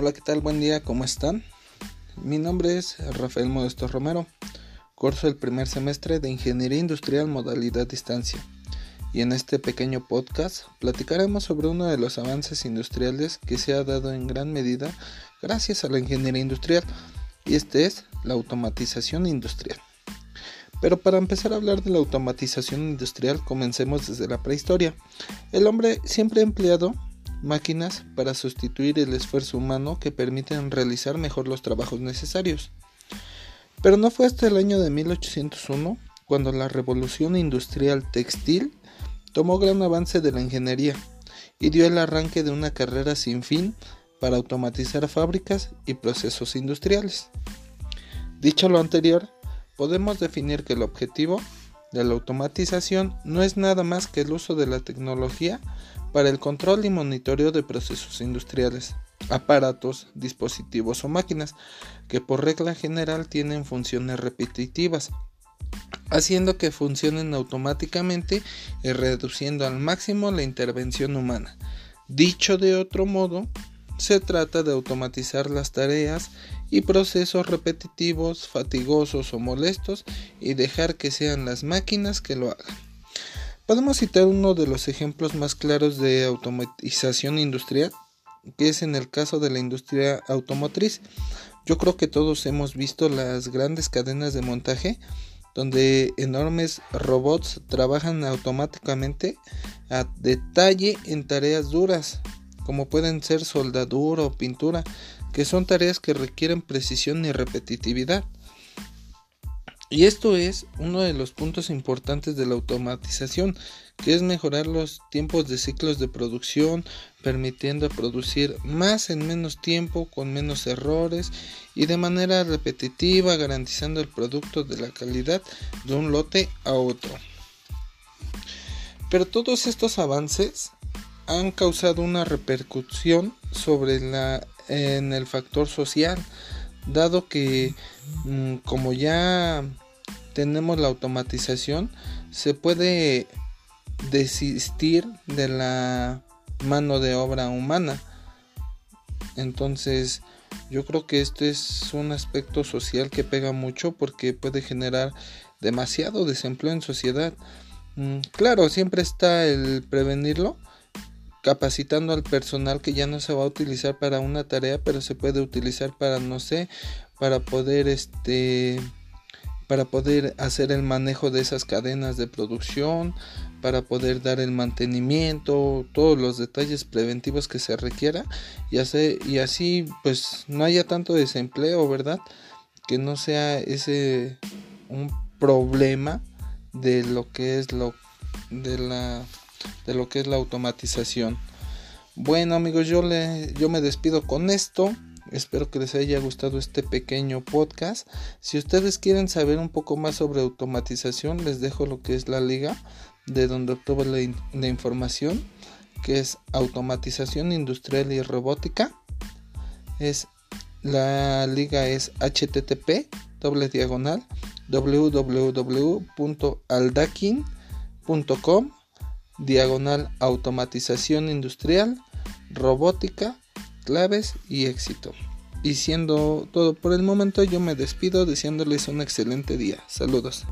Hola, ¿qué tal? Buen día, ¿cómo están? Mi nombre es Rafael Modesto Romero. Curso el primer semestre de Ingeniería Industrial modalidad distancia. Y en este pequeño podcast platicaremos sobre uno de los avances industriales que se ha dado en gran medida gracias a la ingeniería industrial, y este es la automatización industrial. Pero para empezar a hablar de la automatización industrial, comencemos desde la prehistoria. El hombre siempre ha empleado máquinas para sustituir el esfuerzo humano que permiten realizar mejor los trabajos necesarios. Pero no fue hasta el año de 1801 cuando la revolución industrial textil tomó gran avance de la ingeniería y dio el arranque de una carrera sin fin para automatizar fábricas y procesos industriales. Dicho lo anterior, podemos definir que el objetivo de la automatización no es nada más que el uso de la tecnología para el control y monitoreo de procesos industriales, aparatos, dispositivos o máquinas que por regla general tienen funciones repetitivas, haciendo que funcionen automáticamente y reduciendo al máximo la intervención humana. Dicho de otro modo, se trata de automatizar las tareas y procesos repetitivos, fatigosos o molestos y dejar que sean las máquinas que lo hagan. Podemos citar uno de los ejemplos más claros de automatización industrial, que es en el caso de la industria automotriz. Yo creo que todos hemos visto las grandes cadenas de montaje donde enormes robots trabajan automáticamente a detalle en tareas duras, como pueden ser soldadura o pintura, que son tareas que requieren precisión y repetitividad. Y esto es uno de los puntos importantes de la automatización, que es mejorar los tiempos de ciclos de producción, permitiendo producir más en menos tiempo, con menos errores y de manera repetitiva, garantizando el producto de la calidad de un lote a otro. Pero todos estos avances han causado una repercusión sobre la en el factor social, dado que mm, como ya tenemos la automatización, se puede desistir de la mano de obra humana. Entonces, yo creo que este es un aspecto social que pega mucho porque puede generar demasiado desempleo en sociedad. Mm, claro, siempre está el prevenirlo, capacitando al personal que ya no se va a utilizar para una tarea, pero se puede utilizar para, no sé, para poder este para poder hacer el manejo de esas cadenas de producción, para poder dar el mantenimiento, todos los detalles preventivos que se requiera y, así pues no haya tanto desempleo, ¿verdad? Que no sea ese un problema de lo que es lo de la de lo que es la automatización. Bueno amigos, yo le yo me despido con esto. Espero que les haya gustado este pequeño podcast. Si ustedes quieren saber un poco más sobre automatización, les dejo lo que es la liga de donde obtuve la, información, que es automatización industrial y robótica. Es la liga es http doble diagonal www.aldakin.com diagonal automatización industrial robótica claves y éxito. Y siendo todo por el momento, yo me despido deseándoles un excelente día. Saludos.